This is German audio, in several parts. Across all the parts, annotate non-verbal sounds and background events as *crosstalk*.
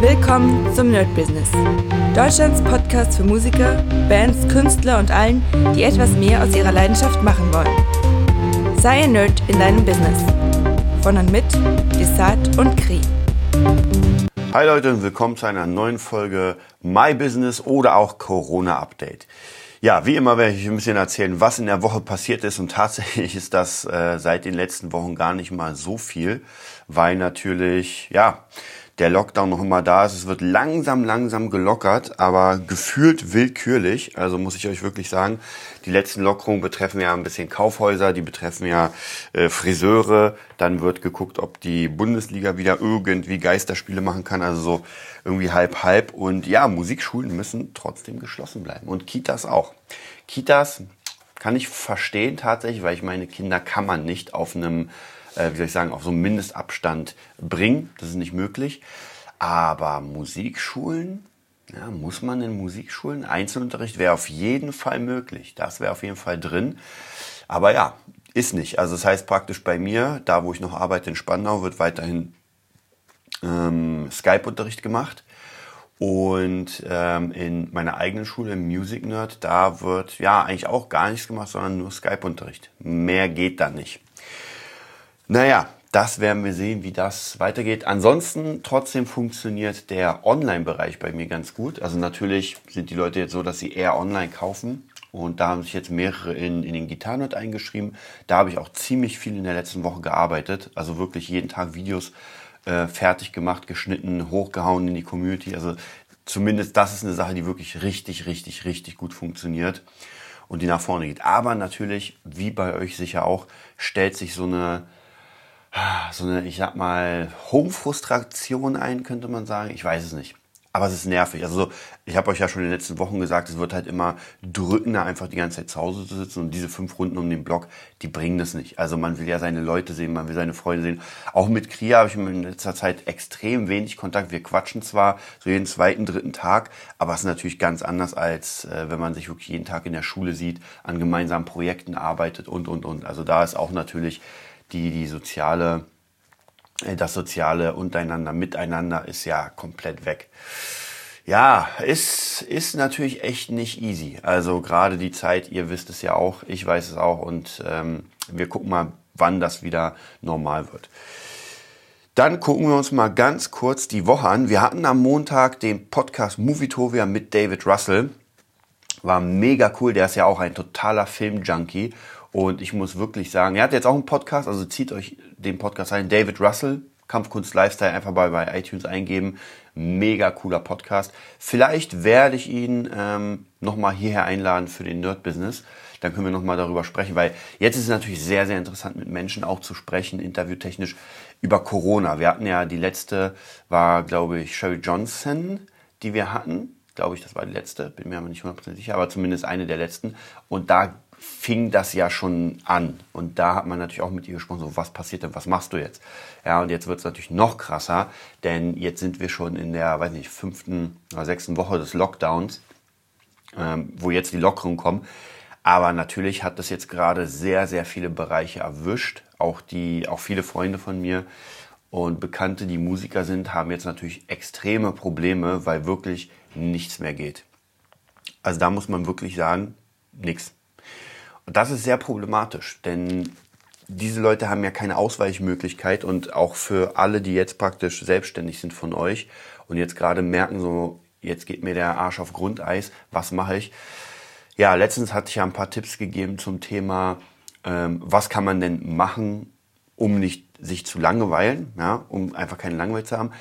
Willkommen zum Nerd Business. Deutschlands Podcast für Musiker, Bands, Künstler und allen, die etwas mehr aus ihrer Leidenschaft machen wollen. Sei ein Nerd in deinem Business. Von und mit Desart und Kri. Hi Leute und willkommen zu einer neuen Folge My Business oder auch Corona Update. Ja, wie immer werde ich ein bisschen erzählen, was in der Woche passiert ist und tatsächlich ist das äh, seit den letzten Wochen gar nicht mal so viel, weil natürlich, ja, der Lockdown noch immer da ist. Es wird langsam, langsam gelockert, aber gefühlt willkürlich. Also muss ich euch wirklich sagen, die letzten Lockerungen betreffen ja ein bisschen Kaufhäuser, die betreffen ja äh, Friseure. Dann wird geguckt, ob die Bundesliga wieder irgendwie Geisterspiele machen kann. Also so irgendwie halb, halb. Und ja, Musikschulen müssen trotzdem geschlossen bleiben. Und Kitas auch. Kitas kann ich verstehen tatsächlich, weil ich meine Kinder kann man nicht auf einem äh, wie soll ich sagen, auf so einen Mindestabstand bringen. Das ist nicht möglich. Aber Musikschulen, ja, muss man in Musikschulen? Einzelunterricht wäre auf jeden Fall möglich. Das wäre auf jeden Fall drin. Aber ja, ist nicht. Also das heißt praktisch bei mir, da wo ich noch arbeite in Spandau, wird weiterhin ähm, Skype-Unterricht gemacht. Und ähm, in meiner eigenen Schule, im Music Nerd, da wird ja eigentlich auch gar nichts gemacht, sondern nur Skype-Unterricht. Mehr geht da nicht. Naja, das werden wir sehen, wie das weitergeht. Ansonsten trotzdem funktioniert der Online-Bereich bei mir ganz gut. Also natürlich sind die Leute jetzt so, dass sie eher online kaufen. Und da haben sich jetzt mehrere in, in den Gitarrenort eingeschrieben. Da habe ich auch ziemlich viel in der letzten Woche gearbeitet. Also wirklich jeden Tag Videos äh, fertig gemacht, geschnitten, hochgehauen in die Community. Also zumindest das ist eine Sache, die wirklich richtig, richtig, richtig gut funktioniert und die nach vorne geht. Aber natürlich, wie bei euch sicher auch, stellt sich so eine so eine, ich sag mal, Home-Frustration ein, könnte man sagen. Ich weiß es nicht. Aber es ist nervig. Also ich habe euch ja schon in den letzten Wochen gesagt, es wird halt immer drückender, einfach die ganze Zeit zu Hause zu sitzen. Und diese fünf Runden um den Block, die bringen das nicht. Also man will ja seine Leute sehen, man will seine Freunde sehen. Auch mit Kria habe ich in letzter Zeit extrem wenig Kontakt. Wir quatschen zwar so jeden zweiten, dritten Tag, aber es ist natürlich ganz anders, als äh, wenn man sich wirklich jeden Tag in der Schule sieht, an gemeinsamen Projekten arbeitet und, und, und. Also da ist auch natürlich die, die soziale, äh, das soziale untereinander, miteinander ist ja komplett weg. Ja, ist, ist natürlich echt nicht easy. Also gerade die Zeit, ihr wisst es ja auch, ich weiß es auch und ähm, wir gucken mal, wann das wieder normal wird. Dann gucken wir uns mal ganz kurz die Woche an. Wir hatten am Montag den Podcast Movietovia mit David Russell. War mega cool. Der ist ja auch ein totaler Film-Junkie. Und ich muss wirklich sagen, er hat jetzt auch einen Podcast, also zieht euch den Podcast ein. David Russell, Kampfkunst Lifestyle, einfach bei, bei iTunes eingeben. Mega cooler Podcast. Vielleicht werde ich ihn ähm, nochmal hierher einladen für den Nerd Business. Dann können wir nochmal darüber sprechen, weil jetzt ist es natürlich sehr, sehr interessant, mit Menschen auch zu sprechen, interviewtechnisch, über Corona. Wir hatten ja die letzte, war, glaube ich, Sherry Johnson, die wir hatten. Glaube ich, das war die letzte, bin mir aber nicht 100% sicher, aber zumindest eine der letzten. Und da fing das ja schon an. Und da hat man natürlich auch mit ihr gesprochen, so was passiert denn, was machst du jetzt? Ja, und jetzt wird es natürlich noch krasser, denn jetzt sind wir schon in der, weiß nicht, fünften oder sechsten Woche des Lockdowns, ähm, wo jetzt die Lockerungen kommen. Aber natürlich hat das jetzt gerade sehr, sehr viele Bereiche erwischt. Auch die, auch viele Freunde von mir und Bekannte, die Musiker sind, haben jetzt natürlich extreme Probleme, weil wirklich nichts mehr geht. Also da muss man wirklich sagen, nichts. Das ist sehr problematisch, denn diese Leute haben ja keine Ausweichmöglichkeit und auch für alle, die jetzt praktisch selbstständig sind von euch und jetzt gerade merken, so, jetzt geht mir der Arsch auf Grundeis, was mache ich? Ja, letztens hatte ich ja ein paar Tipps gegeben zum Thema, ähm, was kann man denn machen, um nicht sich zu langweilen, ja, um einfach keine Langeweile zu haben.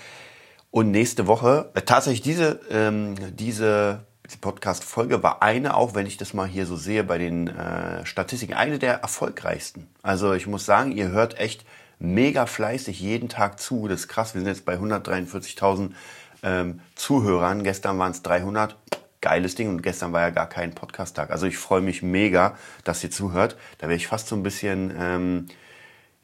Und nächste Woche, äh, tatsächlich diese, ähm, diese die Podcast-Folge war eine, auch wenn ich das mal hier so sehe bei den äh, Statistiken, eine der erfolgreichsten. Also ich muss sagen, ihr hört echt mega fleißig jeden Tag zu. Das ist krass. Wir sind jetzt bei 143.000 ähm, Zuhörern. Gestern waren es 300. Geiles Ding. Und gestern war ja gar kein Podcast-Tag. Also ich freue mich mega, dass ihr zuhört. Da wäre ich fast so ein bisschen... Ähm,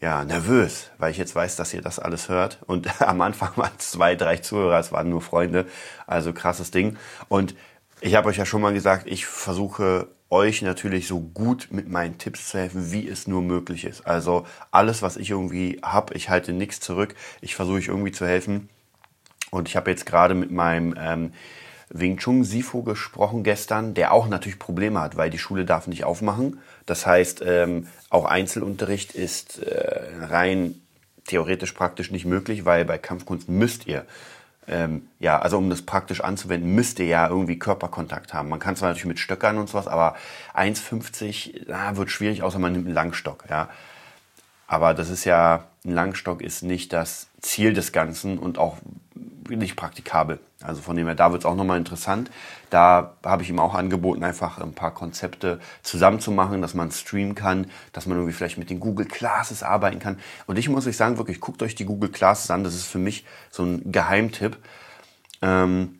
ja, nervös, weil ich jetzt weiß, dass ihr das alles hört. Und *laughs* am Anfang waren es zwei, drei Zuhörer, es waren nur Freunde. Also krasses Ding. Und ich habe euch ja schon mal gesagt, ich versuche euch natürlich so gut mit meinen Tipps zu helfen, wie es nur möglich ist. Also alles, was ich irgendwie habe, ich halte nichts zurück. Ich versuche euch irgendwie zu helfen. Und ich habe jetzt gerade mit meinem ähm, Wing Chun Sifo gesprochen gestern, der auch natürlich Probleme hat, weil die Schule darf nicht aufmachen. Das heißt, ähm, auch Einzelunterricht ist äh, rein theoretisch praktisch nicht möglich, weil bei Kampfkunst müsst ihr ähm, ja, also um das praktisch anzuwenden, müsst ihr ja irgendwie Körperkontakt haben. Man kann zwar natürlich mit Stöckern und sowas, aber 1,50 na, wird schwierig, außer man nimmt einen Langstock, ja. Aber das ist ja, ein Langstock ist nicht das Ziel des Ganzen und auch nicht praktikabel. Also von dem her, da wird es auch nochmal interessant. Da habe ich ihm auch angeboten, einfach ein paar Konzepte zusammenzumachen, dass man streamen kann, dass man irgendwie vielleicht mit den Google Classes arbeiten kann. Und ich muss euch sagen, wirklich, guckt euch die Google Classes an. Das ist für mich so ein Geheimtipp. Ähm,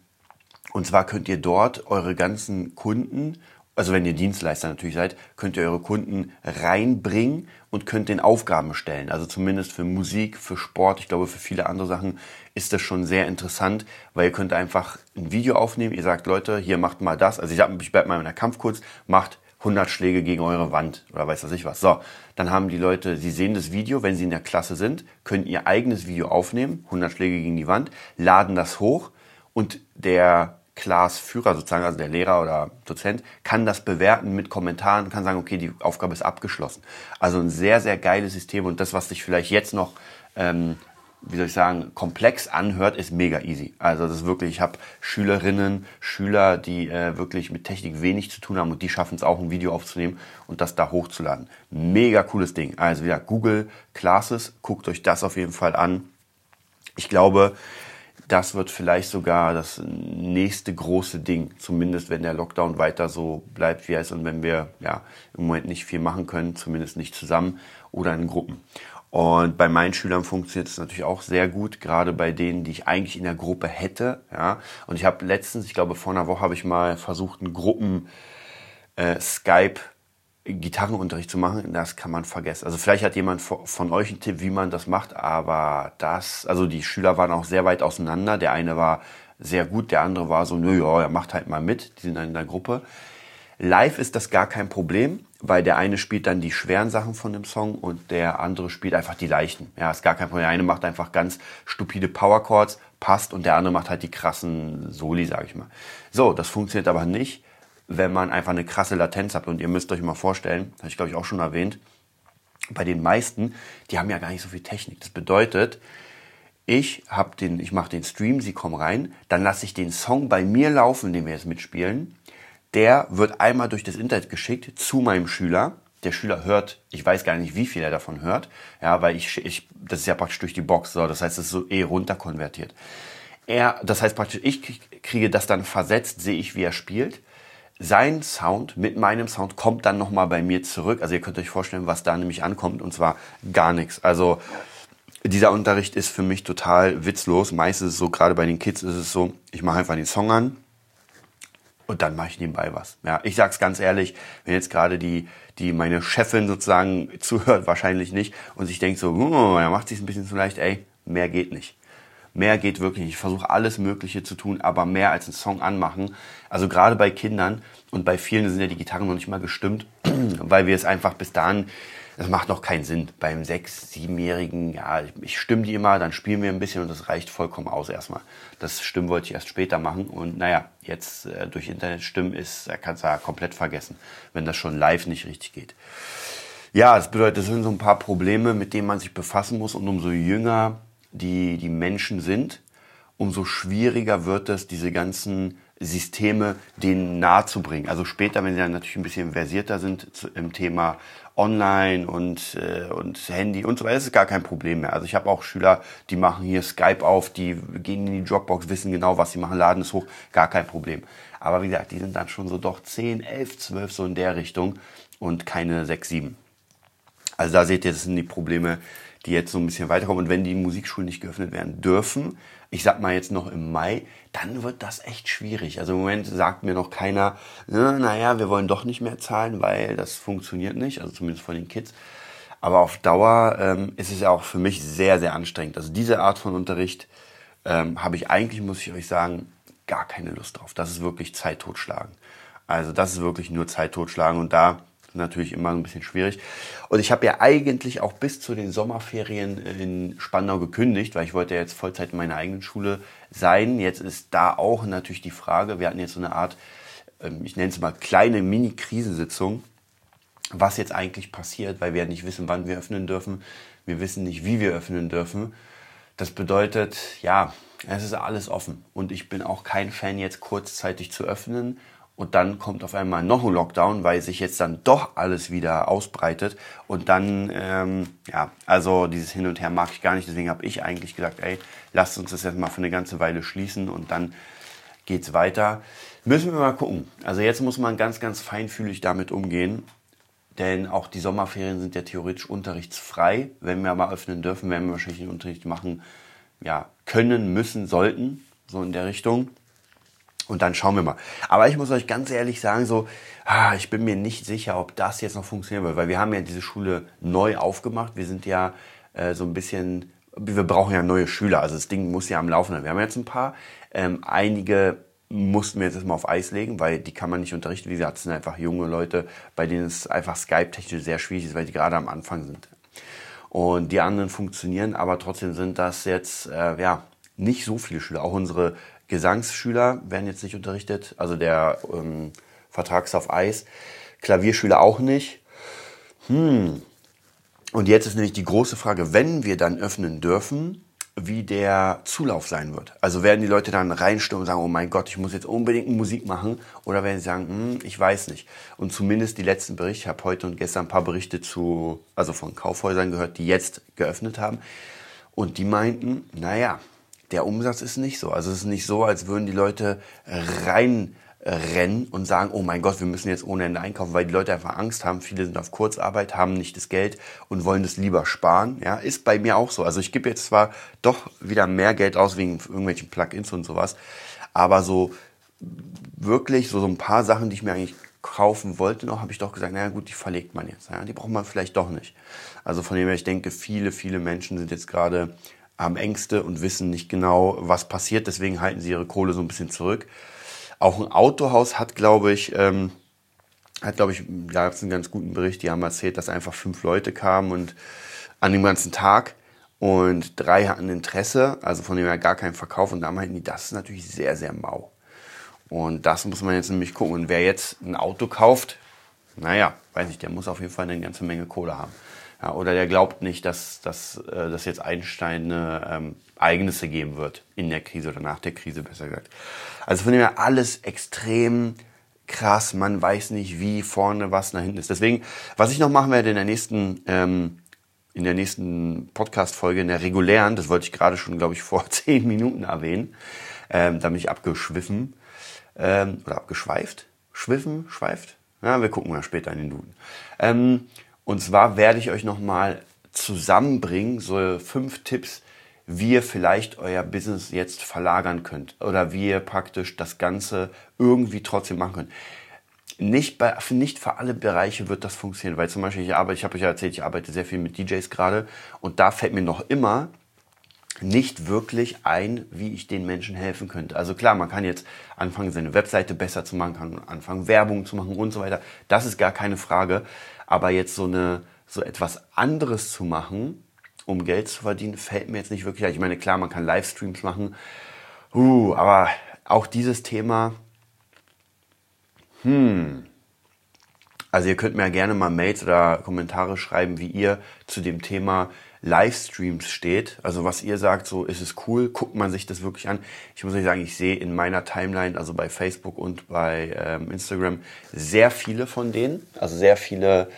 und zwar könnt ihr dort eure ganzen Kunden also wenn ihr Dienstleister natürlich seid, könnt ihr eure Kunden reinbringen und könnt den Aufgaben stellen. Also zumindest für Musik, für Sport, ich glaube für viele andere Sachen ist das schon sehr interessant, weil ihr könnt einfach ein Video aufnehmen. Ihr sagt, Leute, hier macht mal das. Also ich, sag, ich bleib mal in der Kampfkurs, macht 100 Schläge gegen eure Wand oder weiß was ich was. So, dann haben die Leute, sie sehen das Video, wenn sie in der Klasse sind, können ihr eigenes Video aufnehmen, 100 Schläge gegen die Wand, laden das hoch und der Classführer sozusagen, also der Lehrer oder Dozent, kann das bewerten mit Kommentaren, kann sagen, okay, die Aufgabe ist abgeschlossen. Also ein sehr, sehr geiles System und das, was sich vielleicht jetzt noch, ähm, wie soll ich sagen, komplex anhört, ist mega easy. Also das ist wirklich, ich habe Schülerinnen, Schüler, die äh, wirklich mit Technik wenig zu tun haben und die schaffen es auch, ein Video aufzunehmen und das da hochzuladen. Mega cooles Ding. Also wieder Google Classes, guckt euch das auf jeden Fall an. Ich glaube, das wird vielleicht sogar das nächste große Ding, zumindest wenn der Lockdown weiter so bleibt, wie er ist und wenn wir ja im Moment nicht viel machen können, zumindest nicht zusammen oder in Gruppen. Und bei meinen Schülern funktioniert es natürlich auch sehr gut, gerade bei denen, die ich eigentlich in der Gruppe hätte. Ja. Und ich habe letztens, ich glaube vor einer Woche, habe ich mal versucht, einen Gruppen äh, Skype Gitarrenunterricht zu machen, das kann man vergessen. Also vielleicht hat jemand von euch einen Tipp, wie man das macht, aber das, also die Schüler waren auch sehr weit auseinander. Der eine war sehr gut, der andere war so, nö, ja, er macht halt mal mit, die sind dann in der Gruppe. Live ist das gar kein Problem, weil der eine spielt dann die schweren Sachen von dem Song und der andere spielt einfach die leichten. Ja, ist gar kein Problem. Der eine macht einfach ganz stupide Power Chords, passt und der andere macht halt die krassen Soli, sag ich mal. So, das funktioniert aber nicht wenn man einfach eine krasse Latenz hat. Und ihr müsst euch mal vorstellen, habe ich glaube ich auch schon erwähnt, bei den meisten, die haben ja gar nicht so viel Technik. Das bedeutet, ich hab den, ich mache den Stream, sie kommen rein, dann lasse ich den Song bei mir laufen, den wir jetzt mitspielen. Der wird einmal durch das Internet geschickt zu meinem Schüler. Der Schüler hört, ich weiß gar nicht, wie viel er davon hört, ja, weil ich, ich das ist ja praktisch durch die Box, so, das heißt, es ist so eh runterkonvertiert. Er, das heißt praktisch, ich kriege das dann versetzt, sehe ich, wie er spielt sein Sound mit meinem Sound kommt dann nochmal bei mir zurück. Also ihr könnt euch vorstellen, was da nämlich ankommt und zwar gar nichts. Also dieser Unterricht ist für mich total witzlos. Meistens ist es so, gerade bei den Kids ist es so, ich mache einfach den Song an und dann mache ich nebenbei was. Ja, ich sag's ganz ehrlich, wenn jetzt gerade die, die meine Chefin sozusagen *laughs* zuhört, wahrscheinlich nicht und sich denkt so, er macht sich ein bisschen zu leicht, ey, mehr geht nicht. Mehr geht wirklich. Ich versuche alles Mögliche zu tun, aber mehr als einen Song anmachen. Also gerade bei Kindern und bei vielen sind ja die Gitarren noch nicht mal gestimmt, *clears throat* weil wir es einfach bis dahin, das macht noch keinen Sinn. Beim sechs-, siebenjährigen, ja, ich stimme die immer, dann spielen wir ein bisschen und das reicht vollkommen aus erstmal. Das Stimmen wollte ich erst später machen und naja, jetzt äh, durch Internet stimmen ist, er kann es ja komplett vergessen, wenn das schon live nicht richtig geht. Ja, das bedeutet, das sind so ein paar Probleme, mit denen man sich befassen muss und umso jünger die, die Menschen sind, umso schwieriger wird es, diese ganzen Systeme denen nahe zu bringen. Also später, wenn sie dann natürlich ein bisschen versierter sind im Thema Online und, äh, und Handy und so weiter, ist gar kein Problem mehr. Also ich habe auch Schüler, die machen hier Skype auf, die gehen in die Dropbox, wissen genau, was sie machen, laden es hoch, gar kein Problem. Aber wie gesagt, die sind dann schon so doch 10, 11, 12 so in der Richtung und keine 6, 7. Also da seht ihr, das sind die Probleme, die jetzt so ein bisschen weiterkommen. Und wenn die Musikschulen nicht geöffnet werden dürfen, ich sag mal jetzt noch im Mai, dann wird das echt schwierig. Also im Moment sagt mir noch keiner, naja, wir wollen doch nicht mehr zahlen, weil das funktioniert nicht, also zumindest von den Kids. Aber auf Dauer ähm, ist es ja auch für mich sehr, sehr anstrengend. Also diese Art von Unterricht ähm, habe ich eigentlich, muss ich euch sagen, gar keine Lust drauf. Das ist wirklich Zeit totschlagen. Also das ist wirklich nur Zeit totschlagen und da natürlich immer ein bisschen schwierig. Und ich habe ja eigentlich auch bis zu den Sommerferien in Spandau gekündigt, weil ich wollte ja jetzt Vollzeit in meiner eigenen Schule sein. Jetzt ist da auch natürlich die Frage, wir hatten jetzt so eine Art, ähm, ich nenne es mal kleine Mini-Krisensitzung, was jetzt eigentlich passiert, weil wir nicht wissen, wann wir öffnen dürfen. Wir wissen nicht, wie wir öffnen dürfen. Das bedeutet, ja, es ist alles offen. Und ich bin auch kein Fan, jetzt kurzzeitig zu öffnen. Und dann kommt auf einmal noch ein Lockdown, weil sich jetzt dann doch alles wieder ausbreitet. Und dann, ähm, ja, also dieses Hin und Her mag ich gar nicht. Deswegen habe ich eigentlich gesagt, ey, lasst uns das jetzt mal für eine ganze Weile schließen und dann geht's weiter. Müssen wir mal gucken. Also jetzt muss man ganz, ganz feinfühlig damit umgehen. Denn auch die Sommerferien sind ja theoretisch unterrichtsfrei. Wenn wir mal öffnen dürfen, werden wir wahrscheinlich den Unterricht machen, ja, können, müssen, sollten, so in der Richtung. Und dann schauen wir mal. Aber ich muss euch ganz ehrlich sagen, so, ah, ich bin mir nicht sicher, ob das jetzt noch funktionieren wird, weil wir haben ja diese Schule neu aufgemacht. Wir sind ja äh, so ein bisschen, wir brauchen ja neue Schüler. Also das Ding muss ja am Laufen sein. Wir haben jetzt ein paar. Ähm, einige mussten wir jetzt erstmal auf Eis legen, weil die kann man nicht unterrichten. Wie gesagt, es sind einfach junge Leute, bei denen es einfach Skype-technisch sehr schwierig ist, weil die gerade am Anfang sind. Und die anderen funktionieren, aber trotzdem sind das jetzt äh, ja nicht so viele Schüler. Auch unsere Gesangsschüler werden jetzt nicht unterrichtet, also der ähm, Vertrag ist auf Eis. Klavierschüler auch nicht. Hm. Und jetzt ist nämlich die große Frage, wenn wir dann öffnen dürfen, wie der Zulauf sein wird. Also werden die Leute dann reinstürmen und sagen, oh mein Gott, ich muss jetzt unbedingt Musik machen, oder werden sie sagen, hm, ich weiß nicht. Und zumindest die letzten Berichte, ich habe heute und gestern ein paar Berichte zu, also von Kaufhäusern gehört, die jetzt geöffnet haben. Und die meinten, naja, der Umsatz ist nicht so. Also es ist nicht so, als würden die Leute reinrennen und sagen, oh mein Gott, wir müssen jetzt ohne Ende einkaufen, weil die Leute einfach Angst haben. Viele sind auf Kurzarbeit, haben nicht das Geld und wollen das lieber sparen. Ja, ist bei mir auch so. Also ich gebe jetzt zwar doch wieder mehr Geld aus wegen irgendwelchen Plugins und sowas, aber so wirklich so, so ein paar Sachen, die ich mir eigentlich kaufen wollte noch, habe ich doch gesagt, naja gut, die verlegt man jetzt. Ja, die braucht man vielleicht doch nicht. Also von dem her, ich denke, viele, viele Menschen sind jetzt gerade haben Ängste und wissen nicht genau, was passiert. Deswegen halten sie ihre Kohle so ein bisschen zurück. Auch ein Autohaus hat, glaube ich, ähm, hat, glaube ich, da gab es einen ganz guten Bericht. Die haben erzählt, dass einfach fünf Leute kamen und an dem ganzen Tag und drei hatten Interesse, also von dem her gar keinen Verkauf. Und da meinten die, das ist natürlich sehr, sehr mau. Und das muss man jetzt nämlich gucken. Und wer jetzt ein Auto kauft, naja, weiß ich, der muss auf jeden Fall eine ganze Menge Kohle haben. Ja, oder der glaubt nicht, dass, dass, äh, dass jetzt Einstein ähm, Ereignisse geben wird in der Krise oder nach der Krise, besser gesagt. Also von dem her alles extrem krass. Man weiß nicht, wie vorne was nach hinten ist. Deswegen, was ich noch machen werde in der nächsten, ähm, in der nächsten Podcast-Folge, in der regulären, das wollte ich gerade schon, glaube ich, vor *laughs* zehn Minuten erwähnen, ähm, da bin ich abgeschwiffen ähm, oder abgeschweift. Schwiffen, schweift? Ja, wir gucken mal später in den Duden. Ähm, und zwar werde ich euch nochmal zusammenbringen, so fünf Tipps, wie ihr vielleicht euer Business jetzt verlagern könnt oder wie ihr praktisch das Ganze irgendwie trotzdem machen könnt. Nicht, bei, nicht für alle Bereiche wird das funktionieren, weil zum Beispiel ich arbeite, ich habe euch ja erzählt, ich arbeite sehr viel mit DJs gerade und da fällt mir noch immer nicht wirklich ein, wie ich den Menschen helfen könnte. Also klar, man kann jetzt anfangen, seine Webseite besser zu machen, kann anfangen, Werbung zu machen und so weiter. Das ist gar keine Frage. Aber jetzt so eine, so etwas anderes zu machen, um Geld zu verdienen, fällt mir jetzt nicht wirklich. Ich meine, klar, man kann Livestreams machen. Uh, aber auch dieses Thema, hm, also ihr könnt mir gerne mal Mails oder Kommentare schreiben, wie ihr zu dem Thema Livestreams steht. Also was ihr sagt, so ist es cool, guckt man sich das wirklich an. Ich muss euch sagen, ich sehe in meiner Timeline, also bei Facebook und bei ähm, Instagram, sehr viele von denen. Also sehr viele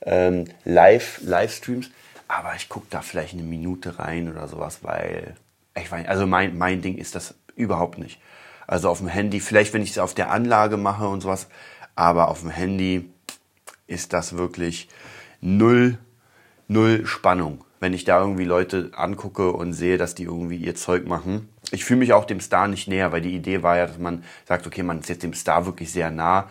ähm, Live, Livestreams. Aber ich gucke da vielleicht eine Minute rein oder sowas, weil ich weiß, also mein, mein Ding ist das überhaupt nicht. Also auf dem Handy, vielleicht wenn ich es auf der Anlage mache und sowas, aber auf dem Handy ist das wirklich null, null Spannung wenn ich da irgendwie Leute angucke und sehe, dass die irgendwie ihr Zeug machen. Ich fühle mich auch dem Star nicht näher, weil die Idee war ja, dass man sagt, okay, man ist jetzt dem Star wirklich sehr nah.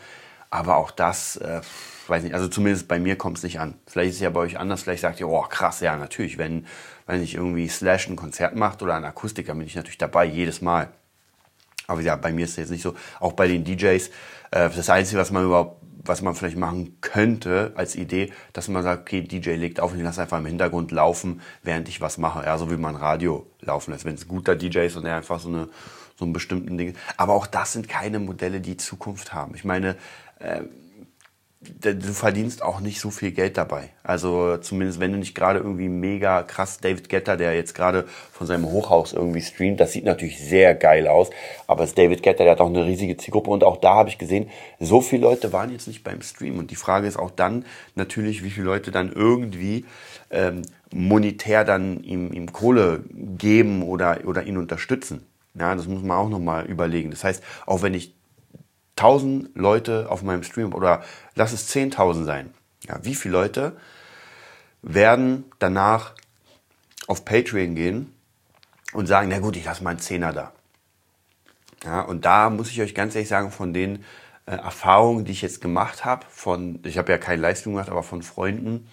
Aber auch das, äh, weiß nicht, also zumindest bei mir kommt es nicht an. Vielleicht ist es ja bei euch anders, vielleicht sagt ihr, oh krass, ja natürlich, wenn, wenn ich irgendwie Slash ein Konzert macht oder ein Akustiker, bin ich natürlich dabei, jedes Mal. Aber ja, bei mir ist es jetzt nicht so. Auch bei den DJs, äh, das Einzige, was man überhaupt was man vielleicht machen könnte als Idee, dass man sagt, okay, DJ legt auf und ich lasse einfach im Hintergrund laufen, während ich was mache. Ja, so wie man Radio laufen lässt. Wenn es ein guter DJ ist und er einfach so eine so einen bestimmten Ding. Aber auch das sind keine Modelle, die Zukunft haben. Ich meine, äh, du verdienst auch nicht so viel Geld dabei. Also zumindest wenn du nicht gerade irgendwie mega krass David Getter, der jetzt gerade von seinem Hochhaus irgendwie streamt, das sieht natürlich sehr geil aus, aber es David Getter, der hat auch eine riesige Zielgruppe und auch da habe ich gesehen, so viele Leute waren jetzt nicht beim Stream und die Frage ist auch dann natürlich, wie viele Leute dann irgendwie ähm, monetär dann ihm, ihm Kohle geben oder, oder ihn unterstützen. Ja, das muss man auch nochmal überlegen. Das heißt, auch wenn ich 1000 Leute auf meinem Stream oder lass es 10.000 sein. Ja, wie viele Leute werden danach auf Patreon gehen und sagen, na gut, ich lasse meinen Zehner da. Ja, und da muss ich euch ganz ehrlich sagen, von den äh, Erfahrungen, die ich jetzt gemacht habe, von, ich habe ja keine Leistung gemacht, aber von Freunden,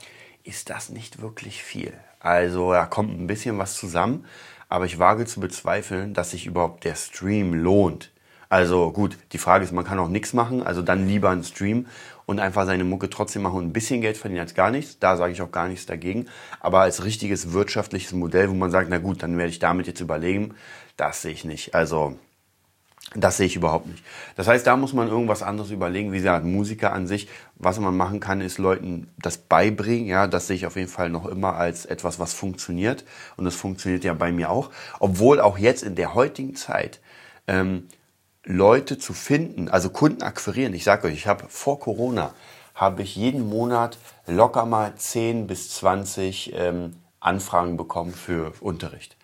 ist das nicht wirklich viel. Also da kommt ein bisschen was zusammen, aber ich wage zu bezweifeln, dass sich überhaupt der Stream lohnt. Also gut, die Frage ist, man kann auch nichts machen, also dann lieber einen Stream und einfach seine Mucke trotzdem machen und ein bisschen Geld verdienen als gar nichts. Da sage ich auch gar nichts dagegen. Aber als richtiges wirtschaftliches Modell, wo man sagt, na gut, dann werde ich damit jetzt überlegen, das sehe ich nicht. Also das sehe ich überhaupt nicht. Das heißt, da muss man irgendwas anderes überlegen. Wie gesagt, Musiker an sich, was man machen kann, ist Leuten das beibringen. Ja, das sehe ich auf jeden Fall noch immer als etwas, was funktioniert. Und das funktioniert ja bei mir auch. Obwohl auch jetzt in der heutigen Zeit ähm, Leute zu finden, also Kunden akquirieren. Ich sage euch, ich habe vor Corona, habe ich jeden Monat locker mal 10 bis 20 ähm, Anfragen bekommen für Unterricht.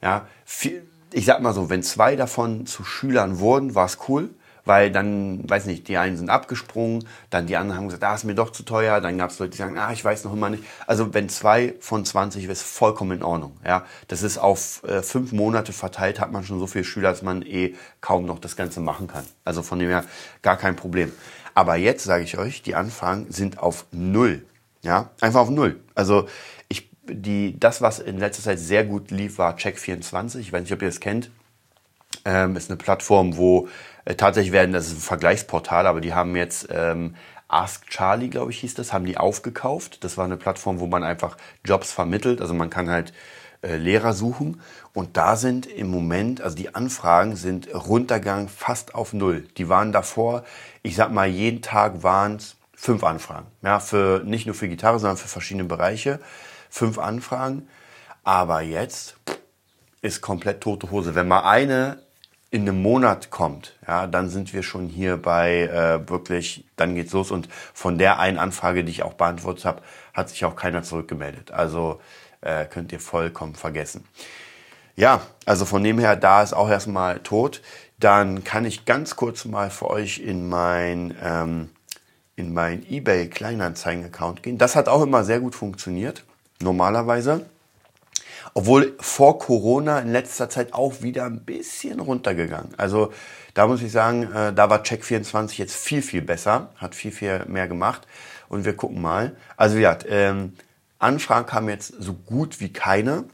Ja, viel, ich sag mal so, wenn zwei davon zu Schülern wurden, war es cool weil dann, weiß nicht, die einen sind abgesprungen, dann die anderen haben gesagt, ah, ist mir doch zu teuer, dann gab es Leute, die sagen, ah, ich weiß noch immer nicht. Also wenn zwei von 20 ist vollkommen in Ordnung. Ja, das ist auf äh, fünf Monate verteilt, hat man schon so viele Schüler, dass man eh kaum noch das Ganze machen kann. Also von dem her gar kein Problem. Aber jetzt sage ich euch, die Anfragen sind auf null. Ja, einfach auf null. Also ich, die, das, was in letzter Zeit sehr gut lief, war Check24. Ich weiß nicht, ob ihr das kennt. Ähm, ist eine Plattform, wo äh, tatsächlich werden, das ist ein Vergleichsportal, aber die haben jetzt ähm, Ask Charlie, glaube ich, hieß das, haben die aufgekauft. Das war eine Plattform, wo man einfach Jobs vermittelt. Also man kann halt äh, Lehrer suchen. Und da sind im Moment, also die Anfragen sind runtergegangen fast auf null. Die waren davor, ich sag mal, jeden Tag waren es fünf Anfragen. Ja, für, nicht nur für Gitarre, sondern für verschiedene Bereiche. Fünf Anfragen. Aber jetzt ist komplett tote Hose. Wenn mal eine in einem Monat kommt, ja, dann sind wir schon hier bei äh, wirklich, dann geht's los. Und von der einen Anfrage, die ich auch beantwortet habe, hat sich auch keiner zurückgemeldet. Also äh, könnt ihr vollkommen vergessen. Ja, also von dem her, da ist auch erstmal tot. Dann kann ich ganz kurz mal für euch in mein ähm, in mein eBay Kleinanzeigen Account gehen. Das hat auch immer sehr gut funktioniert. Normalerweise. Obwohl vor Corona in letzter Zeit auch wieder ein bisschen runtergegangen. Also da muss ich sagen, äh, da war Check24 jetzt viel, viel besser, hat viel, viel mehr gemacht. Und wir gucken mal. Also ja, ähm, Anfragen kamen jetzt so gut wie keine.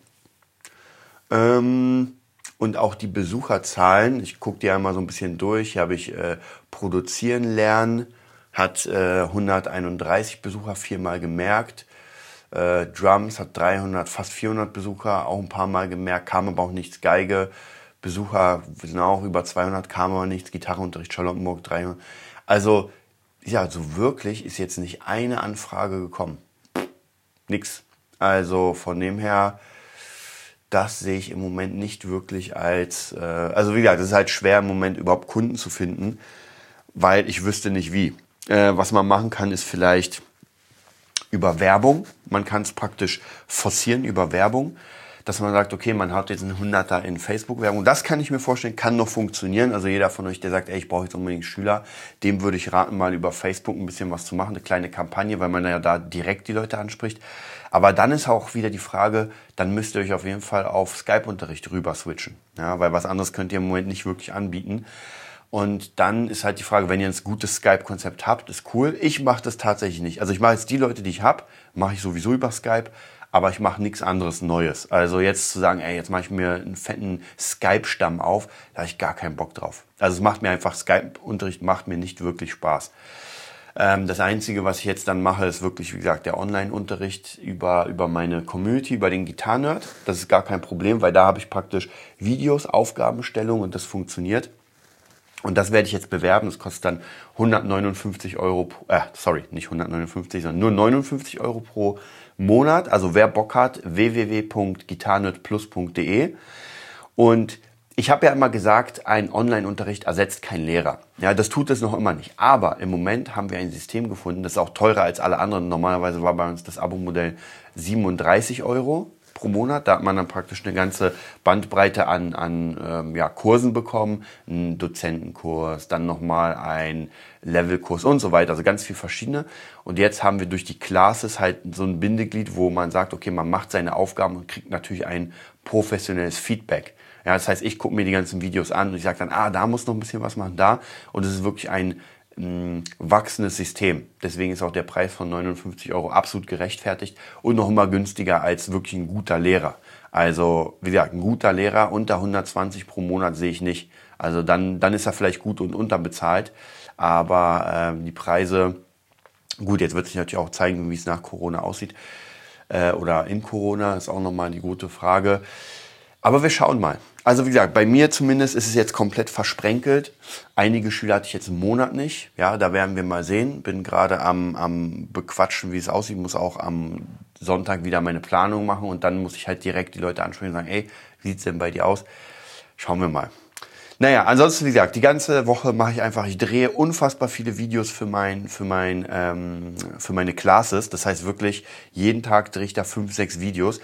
Ähm, und auch die Besucherzahlen, ich gucke die einmal so ein bisschen durch, hier habe ich äh, produzieren lernen, hat äh, 131 Besucher viermal gemerkt. Äh, Drums hat 300, fast 400 Besucher, auch ein paar Mal gemerkt, kam aber auch nichts. Geige, Besucher sind auch über 200, kam aber nichts. Gitarreunterricht Charlottenburg 300. Also, ja, so wirklich ist jetzt nicht eine Anfrage gekommen. Nix. Also von dem her, das sehe ich im Moment nicht wirklich als, äh, also wie gesagt, es ist halt schwer im Moment überhaupt Kunden zu finden, weil ich wüsste nicht wie. Äh, was man machen kann, ist vielleicht über Werbung. Man kann es praktisch forcieren über Werbung, dass man sagt, okay, man hat jetzt einen Hunderter in Facebook-Werbung. Das kann ich mir vorstellen, kann noch funktionieren. Also jeder von euch, der sagt, ey, ich brauche jetzt unbedingt Schüler, dem würde ich raten, mal über Facebook ein bisschen was zu machen, eine kleine Kampagne, weil man ja da direkt die Leute anspricht. Aber dann ist auch wieder die Frage, dann müsst ihr euch auf jeden Fall auf Skype-Unterricht rüber switchen. Ja, weil was anderes könnt ihr im Moment nicht wirklich anbieten. Und dann ist halt die Frage, wenn ihr ein gutes Skype-Konzept habt, ist cool. Ich mache das tatsächlich nicht. Also ich mache jetzt die Leute, die ich habe, mache ich sowieso über Skype, aber ich mache nichts anderes Neues. Also jetzt zu sagen, ey, jetzt mache ich mir einen fetten Skype-Stamm auf, da habe ich gar keinen Bock drauf. Also es macht mir einfach, Skype-Unterricht macht mir nicht wirklich Spaß. Ähm, das Einzige, was ich jetzt dann mache, ist wirklich, wie gesagt, der Online-Unterricht über, über meine Community, über den Gitarrenerd. Das ist gar kein Problem, weil da habe ich praktisch Videos, Aufgabenstellungen und das funktioniert. Und das werde ich jetzt bewerben. Das kostet dann 159 Euro, äh, sorry, nicht 159, sondern nur 59 Euro pro Monat. Also wer Bock hat, www.gitarrenerdplus.de. Und ich habe ja immer gesagt, ein Online-Unterricht ersetzt keinen Lehrer. Ja, das tut es noch immer nicht. Aber im Moment haben wir ein System gefunden, das ist auch teurer als alle anderen. Normalerweise war bei uns das Abo-Modell 37 Euro pro Monat. Da hat man dann praktisch eine ganze Bandbreite an, an ähm, ja, Kursen bekommen. Einen Dozentenkurs, dann nochmal ein Levelkurs und so weiter. Also ganz viel verschiedene. Und jetzt haben wir durch die Classes halt so ein Bindeglied, wo man sagt, okay, man macht seine Aufgaben und kriegt natürlich ein professionelles Feedback. Ja, das heißt, ich gucke mir die ganzen Videos an und ich sage dann, ah, da muss noch ein bisschen was machen, da. Und es ist wirklich ein wachsendes System. Deswegen ist auch der Preis von 59 Euro absolut gerechtfertigt und noch immer günstiger als wirklich ein guter Lehrer. Also, wie gesagt, ein guter Lehrer unter 120 pro Monat sehe ich nicht. Also dann, dann ist er vielleicht gut und unterbezahlt. Aber äh, die Preise, gut, jetzt wird sich natürlich auch zeigen, wie es nach Corona aussieht. Äh, oder in Corona ist auch nochmal die gute Frage. Aber wir schauen mal. Also wie gesagt, bei mir zumindest ist es jetzt komplett versprenkelt. Einige Schüler hatte ich jetzt einen Monat nicht. Ja, da werden wir mal sehen. Bin gerade am, am bequatschen, wie es aussieht. Muss auch am Sonntag wieder meine Planung machen und dann muss ich halt direkt die Leute ansprechen und sagen, ey, wie sieht's denn bei dir aus? Schauen wir mal. Naja, ansonsten, wie gesagt, die ganze Woche mache ich einfach, ich drehe unfassbar viele Videos für mein, für mein, ähm, für meine Classes. Das heißt wirklich, jeden Tag drehe ich da fünf, sechs Videos.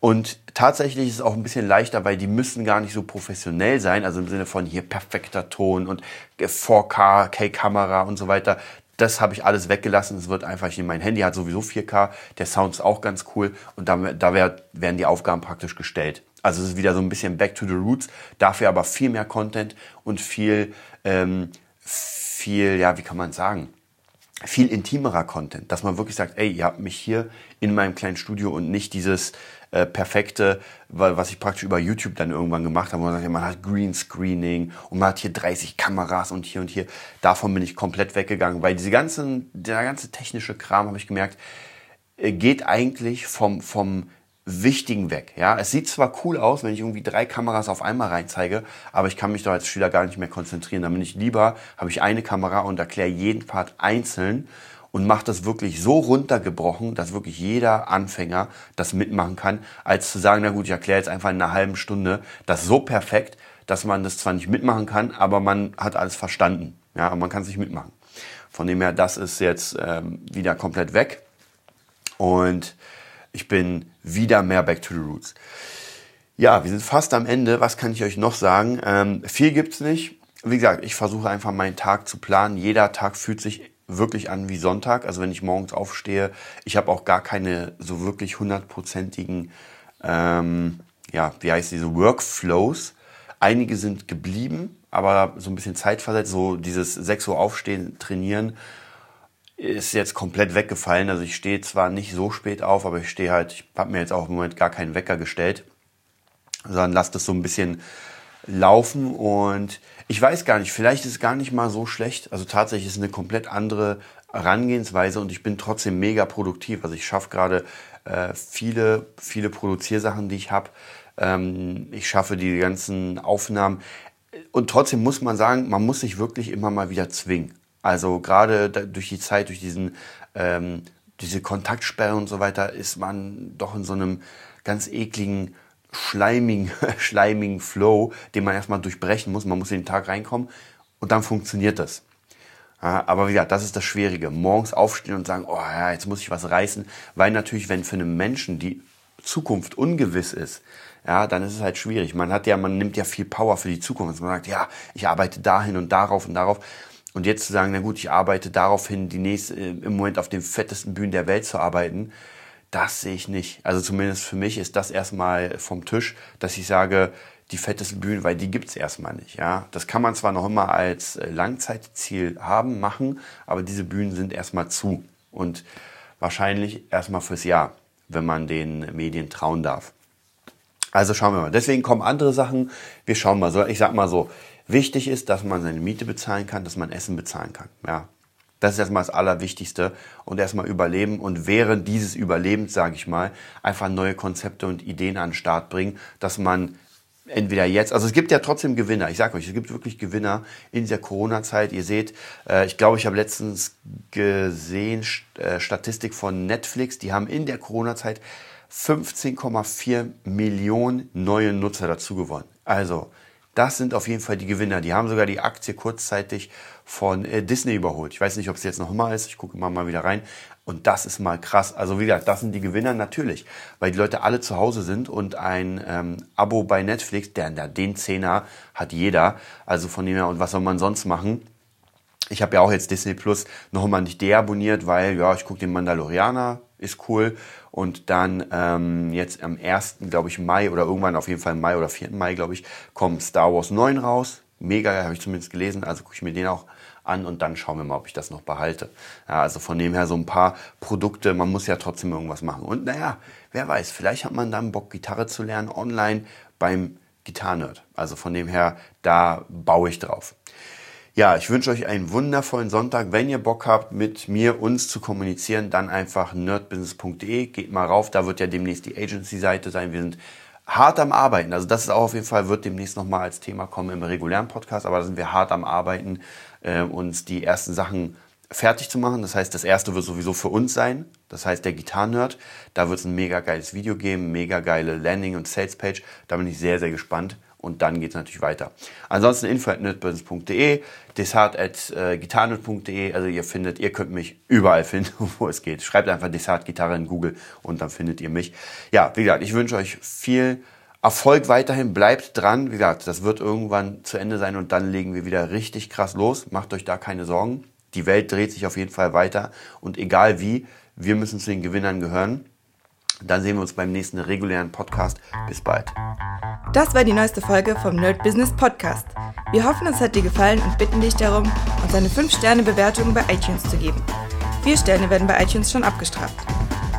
Und tatsächlich ist es auch ein bisschen leichter, weil die müssen gar nicht so professionell sein, also im Sinne von hier perfekter Ton und 4K, K-Kamera und so weiter. Das habe ich alles weggelassen. Es wird einfach, ich mein Handy hat sowieso 4K, der Sound ist auch ganz cool und da, da werden die Aufgaben praktisch gestellt. Also es ist wieder so ein bisschen back to the roots, dafür aber viel mehr Content und viel, ähm, viel, ja, wie kann man sagen, viel intimerer Content, dass man wirklich sagt, ey, ihr habt mich hier in meinem kleinen Studio und nicht dieses äh, perfekte, weil, was ich praktisch über YouTube dann irgendwann gemacht habe, wo man sagt, man hat Greenscreening und man hat hier 30 Kameras und hier und hier. Davon bin ich komplett weggegangen, weil diese ganzen, der ganze technische Kram, habe ich gemerkt, äh, geht eigentlich vom, vom Wichtigen weg. Ja, es sieht zwar cool aus, wenn ich irgendwie drei Kameras auf einmal reinzeige, aber ich kann mich doch als Schüler gar nicht mehr konzentrieren. Da bin ich lieber, habe ich eine Kamera und erkläre jeden Part einzeln und macht das wirklich so runtergebrochen, dass wirklich jeder Anfänger das mitmachen kann, als zu sagen, na gut, ich erkläre jetzt einfach in einer halben Stunde das so perfekt, dass man das zwar nicht mitmachen kann, aber man hat alles verstanden. Ja, man kann es nicht mitmachen. Von dem her, das ist jetzt ähm, wieder komplett weg. Und ich bin wieder mehr back to the roots. Ja, wir sind fast am Ende. Was kann ich euch noch sagen? Ähm, viel gibt's nicht. Wie gesagt, ich versuche einfach meinen Tag zu planen. Jeder Tag fühlt sich wirklich an wie Sonntag. Also wenn ich morgens aufstehe, ich habe auch gar keine so wirklich hundertprozentigen, ähm, ja, wie heißt diese Workflows. Einige sind geblieben, aber so ein bisschen zeitversetzt. So dieses 6 Uhr aufstehen, trainieren ist jetzt komplett weggefallen. Also ich stehe zwar nicht so spät auf, aber ich stehe halt, ich habe mir jetzt auch im Moment gar keinen Wecker gestellt, sondern lasse das so ein bisschen laufen und ich weiß gar nicht, vielleicht ist es gar nicht mal so schlecht. Also tatsächlich ist es eine komplett andere Herangehensweise und ich bin trotzdem mega produktiv. Also ich schaffe gerade äh, viele, viele Produziersachen, die ich habe. Ähm, ich schaffe die ganzen Aufnahmen. Und trotzdem muss man sagen, man muss sich wirklich immer mal wieder zwingen. Also gerade durch die Zeit, durch diesen, ähm, diese Kontaktsperre und so weiter, ist man doch in so einem ganz ekligen schleimigen, *laughs* schleimigen Flow, den man erstmal durchbrechen muss. Man muss in den Tag reinkommen und dann funktioniert das. Aber wie gesagt, das ist das Schwierige. Morgens aufstehen und sagen, oh ja, jetzt muss ich was reißen. Weil natürlich, wenn für einen Menschen die Zukunft ungewiss ist, ja, dann ist es halt schwierig. Man hat ja, man nimmt ja viel Power für die Zukunft. Man sagt, ja, ich arbeite dahin und darauf und darauf. Und jetzt zu sagen, na gut, ich arbeite darauf hin, die nächste, im Moment auf den fettesten Bühnen der Welt zu arbeiten, das sehe ich nicht. Also zumindest für mich ist das erstmal vom Tisch, dass ich sage, die fettesten Bühnen, weil die gibt's erstmal nicht. Ja, Das kann man zwar noch immer als äh, Langzeitziel haben, machen, aber diese Bühnen sind erstmal zu. Und wahrscheinlich erstmal fürs Jahr, wenn man den Medien trauen darf. Also schauen wir mal. Deswegen kommen andere Sachen. Wir schauen mal. Ich sag mal so, wichtig ist, dass man seine Miete bezahlen kann, dass man Essen bezahlen kann. Ja, Das ist erstmal das Allerwichtigste und erstmal überleben und während dieses Überlebens, sage ich mal, einfach neue Konzepte und Ideen an den Start bringen, dass man entweder jetzt, also es gibt ja trotzdem Gewinner. Ich sage euch, es gibt wirklich Gewinner in dieser Corona-Zeit. Ihr seht, äh, ich glaube, ich habe letztens gesehen, äh, Statistik von Netflix, die haben in der Corona-Zeit 15,4 Millionen neue Nutzer dazu gewonnen. Also, das sind auf jeden Fall die Gewinner. Die haben sogar die Aktie kurzzeitig von äh, Disney überholt. Ich weiß nicht, ob es jetzt noch mal ist. Ich gucke immer mal wieder rein. Und das ist mal krass. Also wie gesagt, das sind die Gewinner natürlich, weil die Leute alle zu Hause sind und ein ähm, Abo bei Netflix, der, der den Zehner hat jeder. Also von dem her, und was soll man sonst machen? Ich habe ja auch jetzt Disney Plus noch mal nicht deabonniert, weil ja, ich gucke den Mandalorianer, ist cool. Und dann ähm, jetzt am 1. glaube ich Mai oder irgendwann auf jeden Fall Mai oder 4. Mai, glaube ich, kommt Star Wars 9 raus. Mega, habe ich zumindest gelesen, also gucke ich mir den auch an und dann schauen wir mal, ob ich das noch behalte. Ja, also von dem her so ein paar Produkte, man muss ja trotzdem irgendwas machen. Und naja, wer weiß, vielleicht hat man dann Bock, Gitarre zu lernen online beim Gitarrenerd. Also von dem her, da baue ich drauf. Ja, ich wünsche euch einen wundervollen Sonntag. Wenn ihr Bock habt, mit mir, uns zu kommunizieren, dann einfach nerdbusiness.de. Geht mal rauf, da wird ja demnächst die Agency-Seite sein. Wir sind hart am Arbeiten. Also das ist auch auf jeden Fall, wird demnächst nochmal als Thema kommen im regulären Podcast, aber da sind wir hart am Arbeiten, äh, uns die ersten Sachen fertig zu machen. Das heißt, das erste wird sowieso für uns sein. Das heißt, der Gitarrenerd. Da wird es ein mega geiles Video geben, mega geile Landing- und Sales-Page. Da bin ich sehr, sehr gespannt. Und dann geht es natürlich weiter. Ansonsten info at nerdbusiness.de, desart at äh. Also ihr findet, ihr könnt mich überall finden, *laughs* wo es geht. Schreibt einfach Desart Gitarre in Google und dann findet ihr mich. Ja, wie gesagt, ich wünsche euch viel Erfolg weiterhin, bleibt dran. Wie gesagt, das wird irgendwann zu Ende sein und dann legen wir wieder richtig krass los. Macht euch da keine Sorgen. Die Welt dreht sich auf jeden Fall weiter und egal wie, wir müssen zu den Gewinnern gehören. Dann sehen wir uns beim nächsten regulären Podcast. Bis bald. Das war die neueste Folge vom Nerd Business Podcast. Wir hoffen, es hat dir gefallen und bitten dich darum, uns eine 5-Sterne-Bewertung bei iTunes zu geben. Vier Sterne werden bei iTunes schon abgestraft.